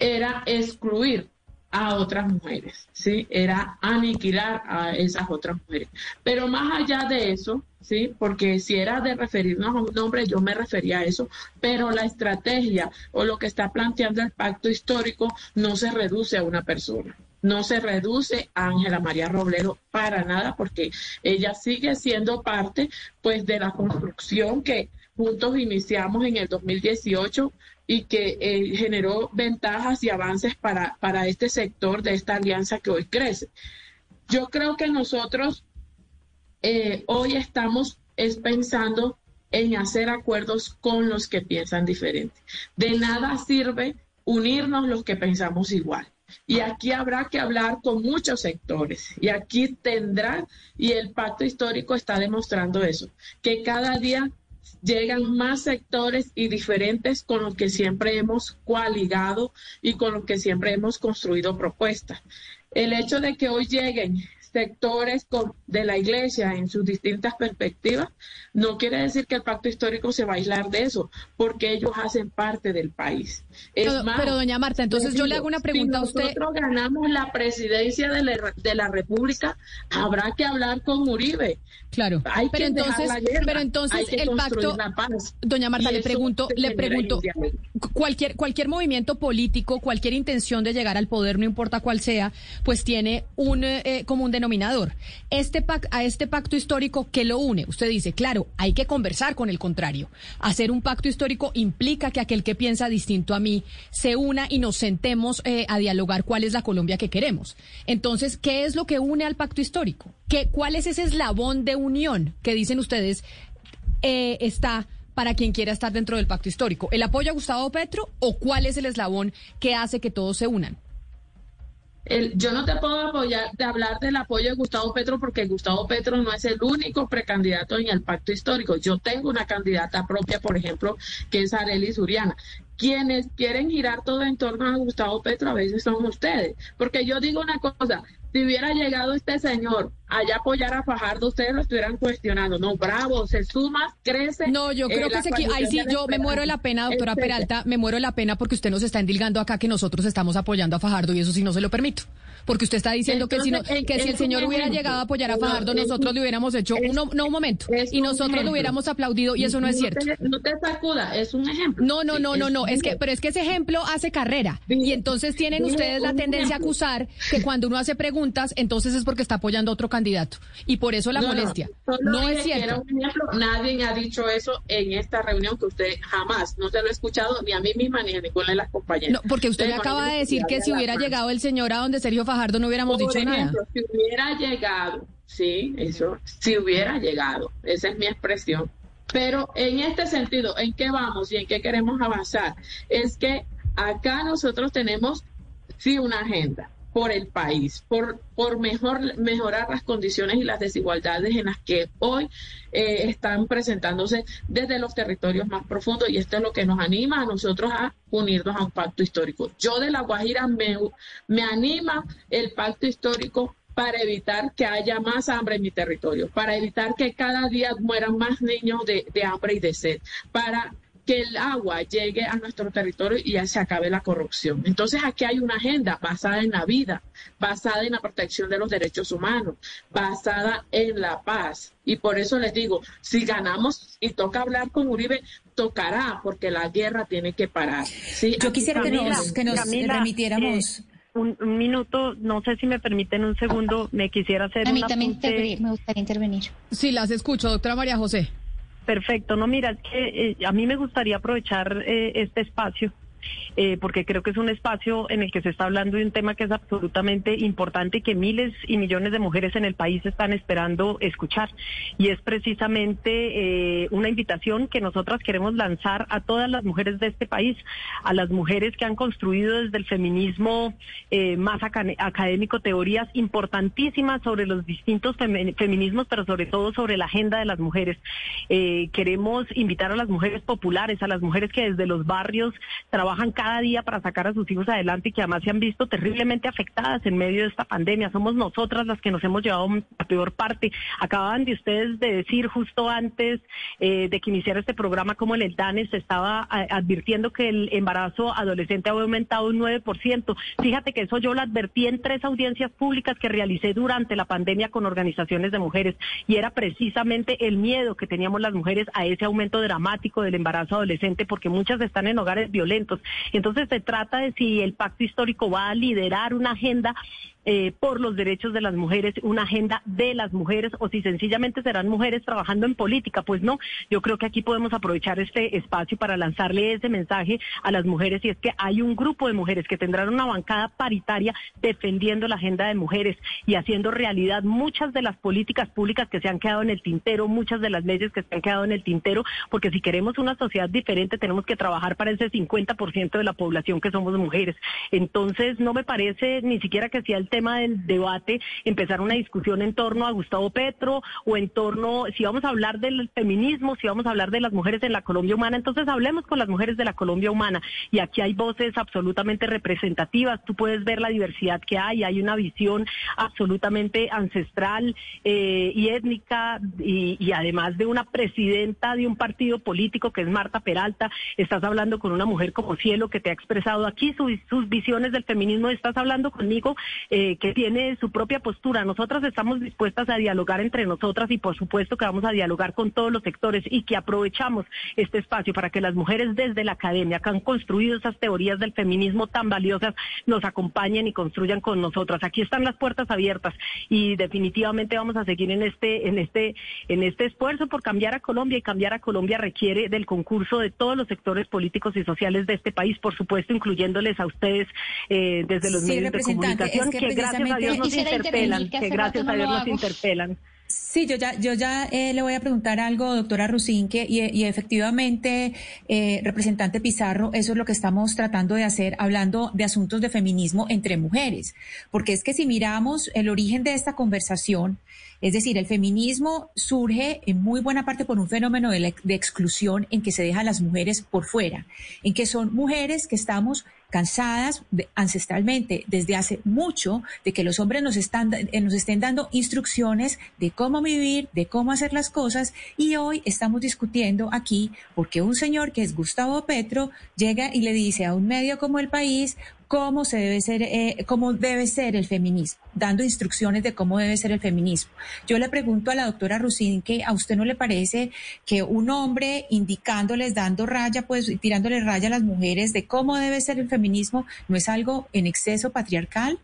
[SPEAKER 5] era excluir a otras mujeres, ¿sí? Era aniquilar a esas otras mujeres. Pero más allá de eso, ¿sí? Porque si era de referirnos a un nombre, yo me refería a eso, pero la estrategia o lo que está planteando el pacto histórico no se reduce a una persona. No se reduce a Ángela María Robledo para nada, porque ella sigue siendo parte, pues, de la construcción que juntos iniciamos en el 2018 y que eh, generó ventajas y avances para, para este sector de esta alianza que hoy crece. Yo creo que nosotros eh, hoy estamos es pensando en hacer acuerdos con los que piensan diferente. De nada sirve unirnos los que pensamos igual. Y aquí habrá que hablar con muchos sectores. Y aquí tendrá, y el pacto histórico está demostrando eso, que cada día llegan más sectores y diferentes con los que siempre hemos coaligado y con los que siempre hemos construido propuestas. El hecho de que hoy lleguen sectores de la iglesia en sus distintas perspectivas, no quiere decir que el pacto histórico se va a aislar de eso, porque ellos hacen parte del país.
[SPEAKER 1] Pero, doña Marta, entonces yo le hago una pregunta
[SPEAKER 5] a
[SPEAKER 1] usted.
[SPEAKER 5] Si nosotros ganamos la presidencia de la, de la República, habrá que hablar con Uribe.
[SPEAKER 1] Claro,
[SPEAKER 5] Hay
[SPEAKER 1] pero,
[SPEAKER 5] que
[SPEAKER 1] entonces,
[SPEAKER 5] la guerra,
[SPEAKER 1] pero entonces
[SPEAKER 5] hay que
[SPEAKER 1] el pacto,
[SPEAKER 5] la paz.
[SPEAKER 1] doña Marta,
[SPEAKER 5] Y
[SPEAKER 1] le pregunto, le pregunto, cualquier, cualquier movimiento político, cualquier intención de llegar al poder, no importa cuál sea, pues tiene un eh, común denominador. Este pac- a este pacto histórico, ¿qué lo une? Usted dice, claro, hay que conversar con el contrario. Hacer un pacto histórico implica que aquel que piensa distinto a mí se una y nos sentemos eh, a dialogar cuál es la Colombia que queremos. Entonces, ¿qué es lo que une al pacto histórico? ¿Qué, ¿Cuál es ese eslabón de unión que dicen ustedes eh, está para quien quiera estar dentro del pacto histórico? ¿El apoyo a Gustavo Petro o cuál es el eslabón que hace que todos se unan?
[SPEAKER 5] Yo no te puedo apoyar de hablar del apoyo de Gustavo Petro porque Gustavo Petro no es el único precandidato en el pacto histórico. Yo tengo una candidata propia, por ejemplo, que es Arely Suriana. Quienes quieren girar todo en torno a Gustavo Petro a veces son ustedes. Porque yo digo una cosa, si hubiera llegado este señor allá apoyar a Fajardo, ustedes lo estuvieran cuestionando. No, bravo, se suma, crece.
[SPEAKER 1] No, yo creo
[SPEAKER 5] eh,
[SPEAKER 1] que se equi- ahí sí, yo me muero de la pena, doctora
[SPEAKER 5] etcétera.
[SPEAKER 1] Peralta, me muero de la pena porque usted nos está endilgando acá que nosotros estamos apoyando a Fajardo y eso sí no se lo permito. Porque usted está diciendo que si no, que si el señor hubiera llegado a apoyar a Fajardo,
[SPEAKER 5] es
[SPEAKER 1] nosotros le hubiéramos hecho, no, no un momento, y nosotros
[SPEAKER 5] ejemplo.
[SPEAKER 1] hubiéramos aplaudido y eso no es cierto.
[SPEAKER 5] te- no te sacuda, es un ejemplo.
[SPEAKER 1] No, no, no, no,
[SPEAKER 5] es
[SPEAKER 1] no, es que, pero es que ese ejemplo hace carrera y entonces tienen ustedes la tendencia a acusar que cuando uno hace preguntas, entonces es porque está apoyando a otro candidato y por eso la
[SPEAKER 5] No,
[SPEAKER 1] molestia. No, es cierto.
[SPEAKER 5] un ejemplo. Nadie ha dicho eso en esta reunión que usted jamás, no se lo he escuchado ni a mí misma ni a ninguna de las compañeras.
[SPEAKER 1] No, porque usted acaba de decir que si hubiera llegado el señor a donde Sergio Fajardo no hubiéramos
[SPEAKER 5] Por
[SPEAKER 1] dicho nada.
[SPEAKER 5] si hubiera llegado, sí, eso, si hubiera llegado, esa es mi expresión. Pero en este sentido, ¿en qué vamos y en qué queremos avanzar? Es que acá nosotros tenemos, sí, una agenda por el país, por, por mejor, mejorar las condiciones y las desigualdades en las que hoy eh, están presentándose desde los territorios más profundos y esto es lo que nos anima a nosotros a unirnos a un pacto histórico. Yo de La Guajira me, me anima el pacto histórico para evitar que haya más hambre en mi territorio, para evitar que cada día mueran más niños de, de hambre y de sed, para que el agua llegue a nuestro territorio y ya se acabe la corrupción. Entonces aquí hay una agenda basada en la vida, basada en la protección de los derechos humanos, basada en la paz. Y por eso les digo, si ganamos y toca hablar con Uribe, tocará, porque la guerra tiene que parar. ¿sí?
[SPEAKER 2] Yo
[SPEAKER 5] Aquí
[SPEAKER 2] quisiera que nos, que nos
[SPEAKER 4] Camila,
[SPEAKER 2] remitiéramos.
[SPEAKER 4] eh, un, un minuto, no sé si me permiten un segundo, me quisiera hacer
[SPEAKER 6] A mí también me gustaría intervenir.
[SPEAKER 1] Sí, las escucho, doctora María José.
[SPEAKER 4] Perfecto, no, mira, es que eh, a mí me gustaría aprovechar eh, este espacio. Eh, porque creo que es un espacio en el que se está hablando de un tema que es absolutamente importante y que miles y millones de mujeres en el país están esperando escuchar. Y es precisamente eh, una invitación que nosotras queremos lanzar a todas las mujeres de este país, a las mujeres que han construido desde el feminismo eh, más aca- académico teorías importantísimas sobre los distintos femi- feminismos, pero sobre todo sobre la agenda de las mujeres. Queremos invitar a las mujeres populares, a las mujeres que desde los barrios trabajan cada día para sacar a sus hijos adelante y que además se han visto terriblemente afectadas en medio de esta pandemia. Somos nosotras las que nos hemos llevado la peor parte. Acababan de ustedes de decir justo antes eh, de que iniciara este programa como el DANE se estaba eh, advirtiendo que el embarazo adolescente había aumentado un 9%. Fíjate que eso yo lo advertí en tres audiencias públicas que realicé durante la pandemia con organizaciones de mujeres y era precisamente el miedo que teníamos las mujeres a ese aumento dramático del embarazo adolescente porque muchas están en hogares violentos. Entonces se trata de si el pacto histórico va a liderar una agenda eh, por los derechos de las mujeres, una agenda de las mujeres, o si sencillamente serán mujeres trabajando en política. Pues no, yo creo que aquí podemos aprovechar este espacio para lanzarle ese mensaje a las mujeres y es que hay un grupo de mujeres que tendrán una bancada paritaria defendiendo la agenda de mujeres y haciendo realidad muchas de las políticas públicas que se han quedado en el tintero, muchas de las leyes que se han quedado en el tintero, porque si queremos una sociedad diferente tenemos que trabajar para ese 50% de la población que somos mujeres. Entonces, no me parece ni siquiera que sea el tema del debate empezar una discusión en torno a Gustavo Petro o en torno, si vamos a hablar del feminismo, si vamos a hablar de las mujeres en la Colombia humana, entonces hablemos con las mujeres de la Colombia humana. Y aquí hay voces absolutamente representativas, tú puedes ver la diversidad que hay, hay una visión absolutamente ancestral eh, y étnica y, además de una presidenta de un partido político que es Marta Peralta, estás hablando con una mujer como Cielo que te ha expresado aquí su- sus visiones del feminismo, estás hablando conmigo eh, que tiene su propia postura. Nosotras estamos dispuestas a dialogar entre nosotras y por supuesto que vamos a dialogar con todos los sectores y que aprovechamos este espacio para que las mujeres desde la academia que han construido esas teorías del feminismo tan valiosas nos acompañen y construyan con nosotras. Aquí están las puertas abiertas y definitivamente vamos a seguir en este en este en este esfuerzo por cambiar a Colombia y cambiar a Colombia requiere del concurso de todos los sectores políticos y sociales de este país, por supuesto incluyéndoles a ustedes eh, desde los
[SPEAKER 2] Sí,
[SPEAKER 4] medios de comunicación
[SPEAKER 2] es que
[SPEAKER 4] que, gracias a Dios nos interpelan,
[SPEAKER 2] que
[SPEAKER 4] gracias a Dios nos interpelan.
[SPEAKER 2] Sí, yo ya, yo ya eh, le voy a preguntar algo, doctora Rusinque, y, y efectivamente, eh, representante Pizarro, eso es lo que estamos tratando de hacer, hablando de asuntos de feminismo entre mujeres, porque es que si miramos el origen de esta conversación, es decir, el feminismo surge en muy buena parte por un fenómeno de, la- de exclusión en que se deja a las mujeres por fuera, en que son mujeres que estamos cansadas ancestralmente desde hace mucho de que los hombres nos, están, eh, nos estén dando instrucciones de cómo vivir, de cómo hacer las cosas. Y hoy estamos discutiendo aquí porque un señor que es Gustavo Petro llega y le dice a un medio como el país cómo se debe ser, eh, cómo debe ser el feminismo, dando instrucciones de cómo debe ser el feminismo. Yo le pregunto a la doctora Rusín que a usted no le parece que un hombre indicándoles, dando raya, pues tirándole raya a las mujeres de cómo debe ser el feminismo, no es algo en exceso patriarcal.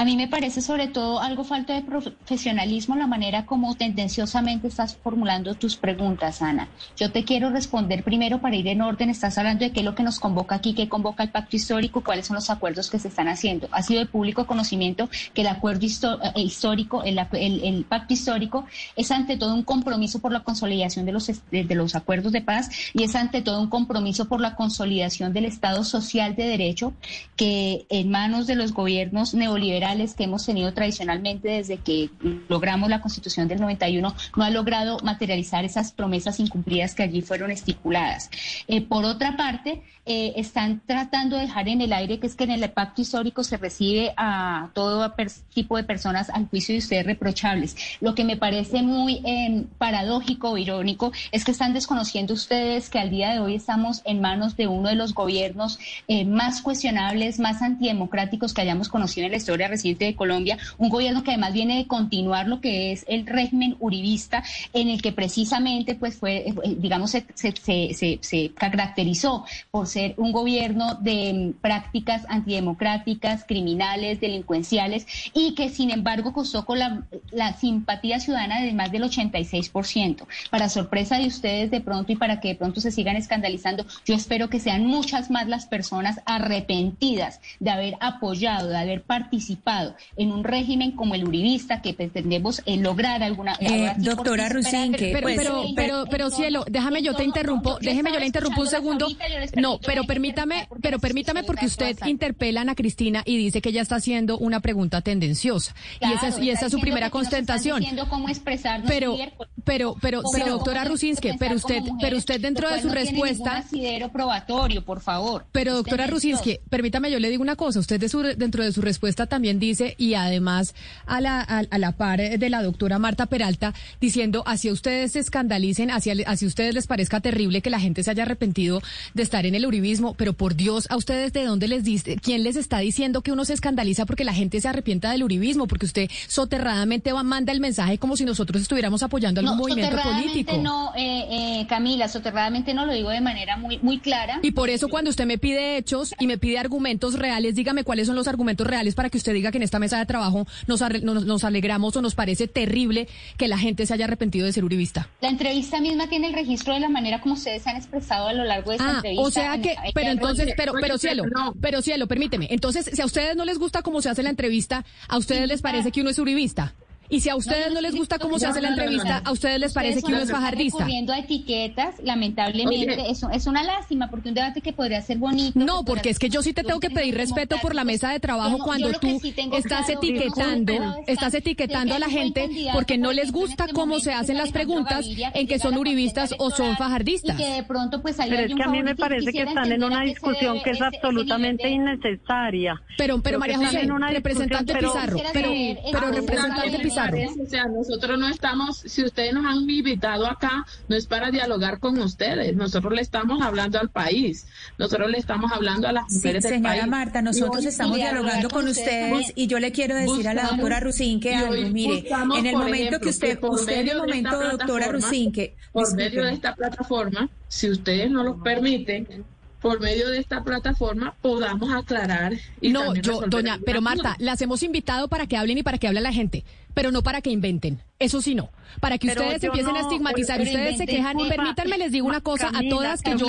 [SPEAKER 6] A mí me parece sobre todo algo falta de profesionalismo la manera como tendenciosamente estás formulando tus preguntas, Ana. Yo te quiero responder primero para ir en orden. Estás hablando de qué es lo que nos convoca aquí, qué convoca el pacto histórico, cuáles son los acuerdos que se están haciendo. Ha sido de público conocimiento que el acuerdo eh, histórico, el, pacto histórico, es ante todo un compromiso por la consolidación de los, de los acuerdos de paz y es ante todo un compromiso por la consolidación del Estado social de derecho que en manos de los gobiernos neoliberales que hemos tenido tradicionalmente desde que logramos la Constitución del 91 no ha logrado materializar esas promesas incumplidas que allí fueron estipuladas. Eh, por otra parte, eh, están tratando de dejar en el aire que es que en el pacto histórico se recibe a todo tipo de personas al juicio de ustedes reprochables. Lo que me parece muy eh, paradójico o irónico es que están desconociendo ustedes que al día de hoy estamos en manos de uno de los gobiernos más cuestionables, más antidemocráticos que hayamos conocido en la historia presidente de Colombia, un gobierno que además viene de continuar lo que es el régimen uribista, en el que precisamente pues fue, eh, digamos, se, se, caracterizó por ser un gobierno de mm, prácticas antidemocráticas, criminales, delincuenciales, y que sin embargo costó con la, la simpatía ciudadana de más del 86%. Para sorpresa de ustedes de pronto y para que de pronto se sigan escandalizando, yo espero que sean muchas más las personas arrepentidas de haber apoyado, de haber participado en un régimen como el uribista que pretendemos eh, lograr alguna
[SPEAKER 2] eh, doctora Rusinque
[SPEAKER 1] pero, pero, pero, pero, cielo déjame yo te interrumpo déjeme yo le interrumpo un segundo. no pero permítame pero permítame porque usted interpela a Ana Cristina y dice que ella está haciendo una pregunta tendenciosa. Y esa es, y esa es su primera constatación pero pero pero pero doctora Rusinske pero usted pero usted dentro de su respuesta
[SPEAKER 6] probatorio por favor.
[SPEAKER 1] Pero doctora Rusinske permítame yo le digo una cosa usted de su, dentro de su respuesta también dice, y además a la, a, la par de la doctora Marta Peralta, diciendo, así ustedes se escandalicen, así, así a ustedes les parezca terrible que la gente se haya arrepentido de estar en el uribismo, pero por Dios, a ustedes de dónde les dice, quién les está diciendo que uno se escandaliza porque la gente se arrepienta del uribismo, porque usted soterradamente va, manda el mensaje como si nosotros estuviéramos apoyando algún movimiento político.
[SPEAKER 6] No, eh, eh, Camila, soterradamente no lo digo de manera muy, muy clara.
[SPEAKER 1] Y por eso cuando usted me pide hechos y me pide argumentos reales, dígame cuáles son los argumentos reales para que usted diga que en esta mesa de trabajo nos, nos, alegramos o nos parece terrible que la gente se haya arrepentido de ser uribista.
[SPEAKER 6] La entrevista misma tiene el registro de la manera como ustedes se han expresado a lo largo de esta
[SPEAKER 1] ah,
[SPEAKER 6] entrevista.
[SPEAKER 1] O sea que, pero entonces, pero, pero cielo, pero cielo, permíteme. Entonces, si a ustedes no les gusta cómo se hace la entrevista, ¿a ustedes les parece que uno es uribista? Y si a ustedes no, les gusta cómo se hace la entrevista, ¿a ustedes les parece que uno es fajardista?
[SPEAKER 6] Recurriendo a etiquetas, lamentablemente, eso es una lástima, porque un debate que podría ser bonito.
[SPEAKER 1] No, porque es que yo sí te tengo que pedir respeto por la mesa de trabajo cuando tú estás etiquetando, estás etiquetando a la gente porque no les gusta este cómo se hacen las preguntas en que son uribistas o son fajardistas.
[SPEAKER 6] que de pronto pues
[SPEAKER 4] Pero es que a mí me parece que están en una discusión que es absolutamente innecesaria.
[SPEAKER 1] Pero, pero María José, representante Pizarro, pero, pero representante Pizarro.
[SPEAKER 5] O sea, nosotros no estamos, si ustedes nos han invitado acá, no es para dialogar con ustedes, nosotros le estamos hablando al país, nosotros le estamos hablando a las mujeres
[SPEAKER 2] sí, señora Marta, nosotros estamos dialogando con ustedes. y yo le quiero decir a la doctora Rusín que algo, mire, en el momento que usted, usted en el momento, doctora Rusín, que...
[SPEAKER 5] Por medio de esta plataforma, si ustedes no lo permiten, por medio de esta plataforma podamos aclarar. Y
[SPEAKER 1] no, yo, doña, pero Marta, las hemos invitado para que hablen y para que hable la gente, pero no para que inventen. Eso sí, no. Para que ustedes empiecen a estigmatizar, ustedes se quejan. y Permítanme, les digo una cosa a todas que yo.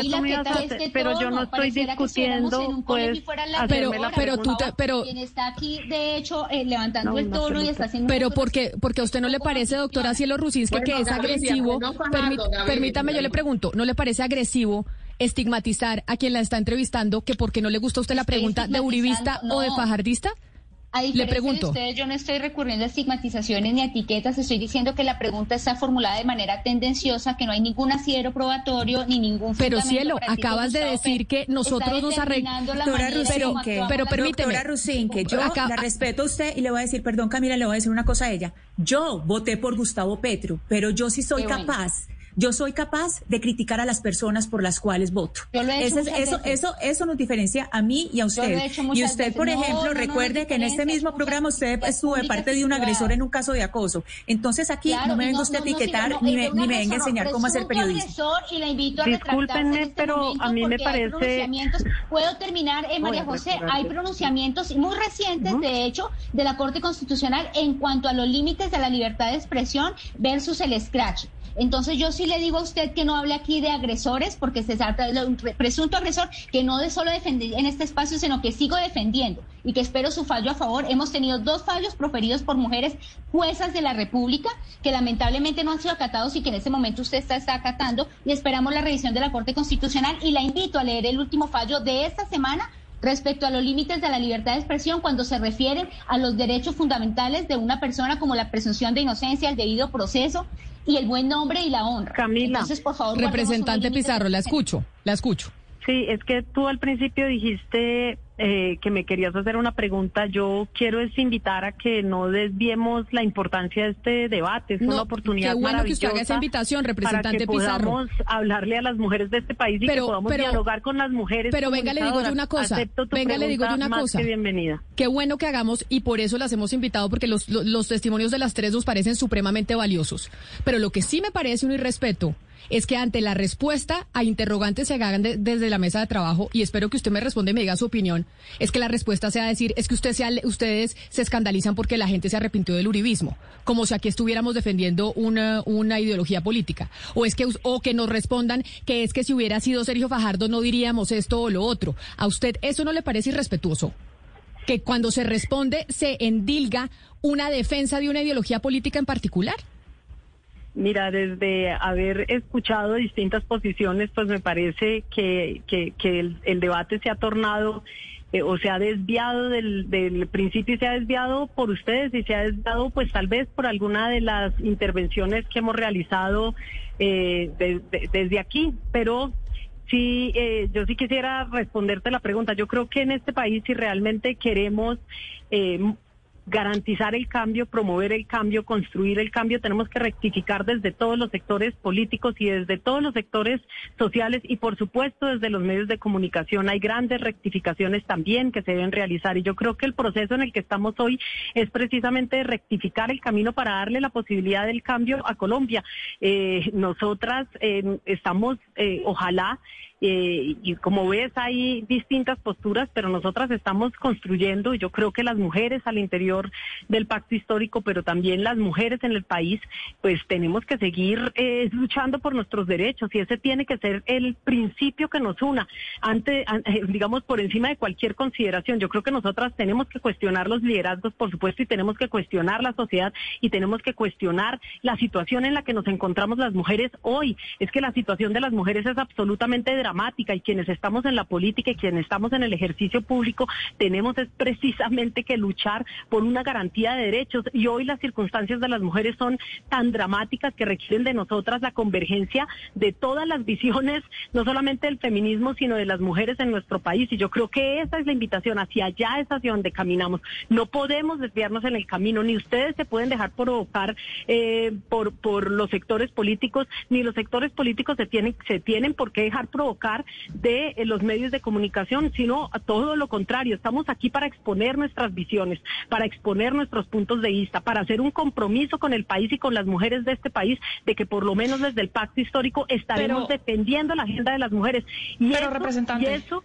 [SPEAKER 4] pero yo no estoy discutiendo, pues.
[SPEAKER 1] Pero, pero tú, pero.
[SPEAKER 6] Quien está aquí, de hecho, eh, levantando el tono y está haciendo.
[SPEAKER 1] Pero porque, porque a usted no le parece, doctora Cielo Rusinski, que es agresivo. permítame, yo le pregunto, ¿no le parece agresivo? Estigmatizar a quien la está entrevistando que porque no le gusta a usted la pregunta de uribista o de fajardista?
[SPEAKER 6] A
[SPEAKER 1] Le pregunto.
[SPEAKER 6] De ustedes, yo no estoy recurriendo a estigmatizaciones ni a etiquetas, estoy diciendo que la pregunta está formulada de manera tendenciosa, que no hay ningún asidero probatorio ni ningún
[SPEAKER 1] Pero cielo, acabas de decir que nosotros nos arreglamos.
[SPEAKER 2] Pero,
[SPEAKER 1] pero permíteme.
[SPEAKER 2] Doctora Rusinque, yo la respeto a usted y le voy a decir, perdón Camila, le voy a decir una cosa a ella. Yo voté por Gustavo Petro, pero yo sí soy capaz yo soy capaz de criticar a las personas por las cuales voto. eso, eso, eso, eso nos diferencia a mí y a usted. Y usted, por ejemplo, recuerde que en este mismo programa usted estuvo de parte de un agresor en un caso de acoso. Entonces aquí no me venga usted a etiquetar ni, me, ni me venga a enseñar cómo hacer periodismo.
[SPEAKER 6] Y la invito a
[SPEAKER 4] Discúlpenme,
[SPEAKER 6] este
[SPEAKER 4] pero a mí me parece...
[SPEAKER 6] Puedo terminar, eh, María José, hay pronunciamientos muy recientes, de hecho, de la Corte Constitucional en cuanto a los límites de la libertad de expresión versus el scratch. Entonces yo sí le digo a usted que no hable aquí de agresores, porque se trata de un presunto agresor que no de solo defender en este espacio, sino que sigo defendiendo y que espero su fallo a favor. Hemos tenido dos fallos proferidos por mujeres juezas de la República que lamentablemente no han sido acatados y que en este momento usted está acatando y esperamos la revisión de la Corte Constitucional y la invito a leer el último fallo de esta semana respecto a los límites de la libertad de expresión cuando se refieren a los derechos fundamentales de una persona como la presunción de inocencia, el debido proceso y el buen nombre y la honra.
[SPEAKER 1] Camila,
[SPEAKER 6] Entonces, por favor,
[SPEAKER 1] representante Pizarro, la escucho, la escucho.
[SPEAKER 4] Sí, es que tú al principio dijiste eh, que me querías hacer una pregunta. Yo quiero es invitar a que no desviemos la importancia de este debate. Es una oportunidad
[SPEAKER 1] qué bueno
[SPEAKER 4] que
[SPEAKER 1] usted haga esa invitación, representante
[SPEAKER 4] para que
[SPEAKER 1] Pizarro.
[SPEAKER 4] podamos hablarle a las mujeres de este país y que podamos dialogar con las mujeres.
[SPEAKER 1] Pero venga, le digo yo una cosa. Venga, le digo yo una cosa.
[SPEAKER 4] Que bienvenida.
[SPEAKER 1] Qué bueno que hagamos y por eso las hemos invitado porque los, los, los testimonios de las tres nos parecen supremamente valiosos. Pero lo que sí me parece un irrespeto es que ante la respuesta a interrogantes se hagan desde la mesa de trabajo y espero que usted me responda y me diga su opinión, es que la respuesta sea decir, es que usted ustedes se escandalizan porque la gente se arrepintió del uribismo, como si aquí estuviéramos defendiendo una, una ideología política, o es que o que nos respondan que es que si hubiera sido Sergio Fajardo no diríamos esto o lo otro. ¿A usted eso no le parece irrespetuoso? Que cuando se responde se endilga una defensa de una ideología política en particular.
[SPEAKER 4] Mira, desde haber escuchado distintas posiciones, pues me parece que, que, que el, el, debate se ha tornado eh, o se ha desviado del, del, principio y se ha desviado por ustedes y se ha desviado pues tal vez por alguna de las intervenciones que hemos realizado eh, de, de, desde aquí, pero Sí, eh, yo sí quisiera responderte la pregunta. Yo creo que en este país, si realmente queremos eh, garantizar el cambio, promover el cambio, construir el cambio, tenemos que rectificar desde todos los sectores políticos y desde todos los sectores sociales y por supuesto desde los medios de comunicación. Hay grandes rectificaciones también que se deben realizar y yo creo que el proceso en el que estamos hoy es precisamente rectificar el camino para darle la posibilidad del cambio a Colombia. Eh, nosotras eh, estamos, eh, ojalá, eh, y como ves hay distintas posturas, pero nosotras estamos construyendo, y yo creo que las mujeres al interior del pacto histórico, pero también las mujeres en el país, pues tenemos que seguir eh, luchando por nuestros derechos y ese tiene que ser el principio que nos una, ante, eh, digamos, por encima de cualquier consideración. Yo creo que nosotras tenemos que cuestionar los liderazgos, por supuesto, y tenemos que cuestionar la sociedad y tenemos que cuestionar la situación en la que nos encontramos las mujeres hoy. Es que la situación de las mujeres es absolutamente dramática dramática y quienes estamos en la política y quienes estamos en el ejercicio público tenemos es precisamente que luchar por una garantía de derechos y hoy las circunstancias de las mujeres son tan dramáticas que requieren de nosotras la convergencia de todas las visiones, no solamente del feminismo, sino de las mujeres en nuestro país y yo creo que esa es la invitación, hacia allá es hacia donde caminamos. No podemos desviarnos en el camino, ni ustedes se pueden dejar provocar eh, por, por los sectores políticos, ni los sectores políticos se tienen, se tienen por qué dejar provocar de eh, los medios de comunicación, sino a todo lo contrario. Estamos aquí para exponer nuestras visiones, para exponer nuestros puntos de vista, para hacer un compromiso con el país y con las mujeres de este país de que por lo menos desde el pacto histórico estaremos defendiendo la agenda de las mujeres. Y
[SPEAKER 8] pero representante.
[SPEAKER 4] Y eso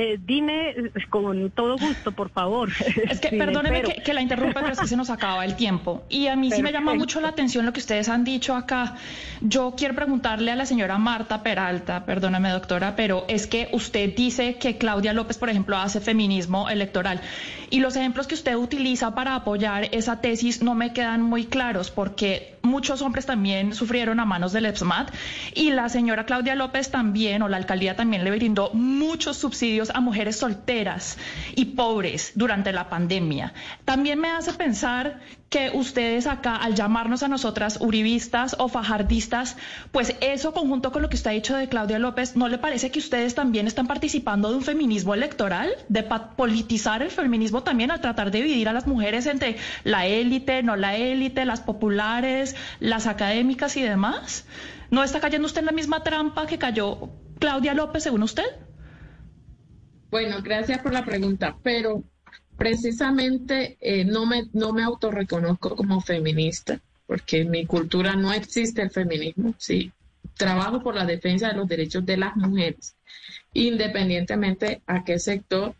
[SPEAKER 4] eh, dime eh, con todo gusto, por favor.
[SPEAKER 8] Es que perdóneme que, la interrumpa, pero es que se nos acaba el tiempo. Y a mí sí me llama mucho la atención lo que ustedes han dicho acá. Yo quiero preguntarle a la señora Marta Peralta, perdóname doctora, pero es que usted dice que Claudia López, por ejemplo, hace feminismo electoral. Y los ejemplos que usted utiliza para apoyar esa tesis no me quedan muy claros, porque muchos hombres también sufrieron a manos del EPSMAT y la señora Claudia López también, o la alcaldía también le brindó muchos subsidios a mujeres solteras y pobres durante la pandemia. También me hace pensar que ustedes acá, al llamarnos a nosotras uribistas o fajardistas, pues eso conjunto con lo que usted ha dicho de Claudia López, ¿no le parece que ustedes también están participando de un feminismo electoral, de politizar el feminismo también al tratar de dividir a las mujeres entre la élite, no la élite, las populares, las académicas y demás? ¿No está cayendo usted en la misma trampa que cayó Claudia López, según usted?
[SPEAKER 5] Bueno, gracias por la pregunta, pero precisamente eh, no, me, no me autorreconozco como feminista, porque en mi cultura no existe el feminismo, ¿sí? Trabajo por la defensa de los derechos de las mujeres, independientemente a qué sector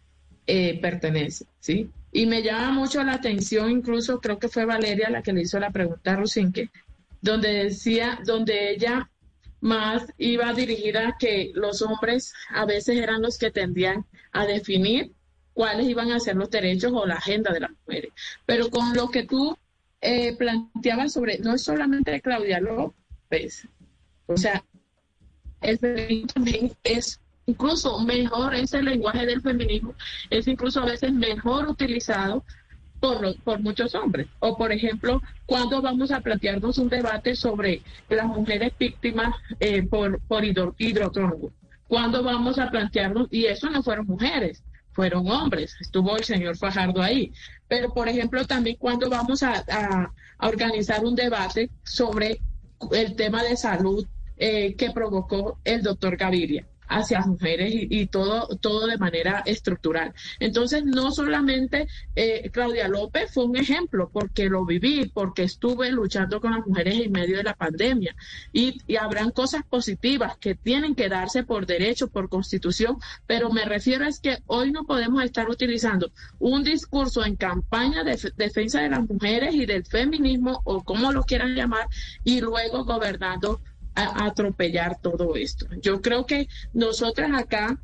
[SPEAKER 5] eh, pertenece, ¿sí? Y me llama mucho la atención, incluso creo que fue Valeria la que le hizo la pregunta a Rusinque, donde decía, donde ella más iba dirigida a que los hombres a veces eran los que tendían a definir cuáles iban a ser los derechos o la agenda de las mujeres. Pero con lo que tú eh, planteabas sobre, no es solamente Claudia López, o sea, el feminismo también es incluso mejor, ese lenguaje del feminismo es incluso a veces mejor utilizado por, por muchos hombres. O, por ejemplo, cuando vamos a plantearnos un debate sobre las mujeres víctimas eh, por, por hidrotrónico? ¿Cuándo vamos a plantearnos? Y eso no fueron mujeres, fueron hombres, estuvo el señor Fajardo ahí. Pero, por ejemplo, también cuando vamos a, organizar un debate sobre el tema de salud eh, que provocó el doctor Gaviria hacia mujeres y, todo, todo de manera estructural. Entonces, no solamente eh, Claudia López fue un ejemplo, porque lo viví, porque estuve luchando con las mujeres en medio de la pandemia. Y, y habrán cosas positivas que tienen que darse por derecho, por constitución, pero me refiero es que hoy no podemos estar utilizando un discurso en campaña de defensa de las mujeres y del feminismo, o como lo quieran llamar, y luego gobernando atropellar todo esto. Yo creo que nosotras acá,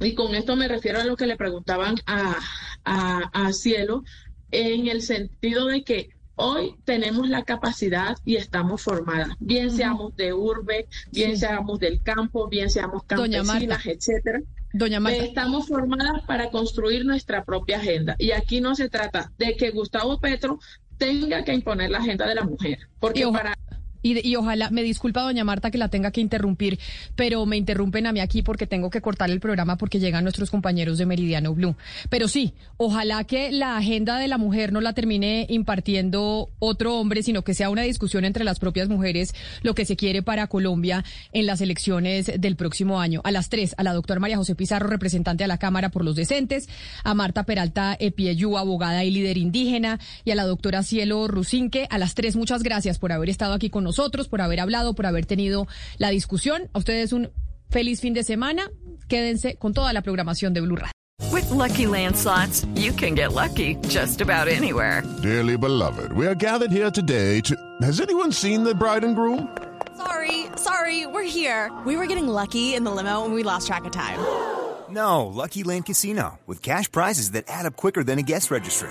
[SPEAKER 5] y con esto me refiero a lo que le preguntaban a, a, Cielo, en el sentido de que hoy tenemos la capacidad y estamos formadas, bien seamos de urbe, bien seamos del campo, bien seamos campesinas, etcétera.
[SPEAKER 1] Doña Marta.
[SPEAKER 5] Estamos formadas para construir nuestra propia agenda. Y aquí no se trata de que Gustavo Petro tenga que imponer la agenda de la mujer, porque para
[SPEAKER 1] y, ojalá, me disculpa doña Marta que la tenga que interrumpir, pero me interrumpen a mí aquí porque tengo que cortar el programa porque llegan nuestros compañeros de Meridiano Blue. Pero sí, ojalá que la agenda de la mujer no la termine impartiendo otro hombre, sino que sea una discusión entre las propias mujeres lo que se quiere para Colombia en las elecciones del próximo año. A las tres, a la doctora María José Pizarro, representante a la Cámara por los Decentes, a Marta Peralta Epieyú, abogada y líder indígena, y a la doctora Cielo Rusinque. A las tres, muchas gracias por haber estado aquí con nosotros nosotros, por haber hablado, por haber tenido la discusión. A ustedes un feliz fin de semana. Quédense con toda la programación de Blue Radio.
[SPEAKER 10] With lucky landslots, you can get lucky just about anywhere.
[SPEAKER 11] Dearly beloved, we are gathered here today to. Has anyone seen the bride and groom?
[SPEAKER 12] Sorry, sorry, we're here. We were getting lucky in the limo and we lost track of time.
[SPEAKER 13] No, Lucky Land Casino, with cash prizes that add up quicker than a guest registry.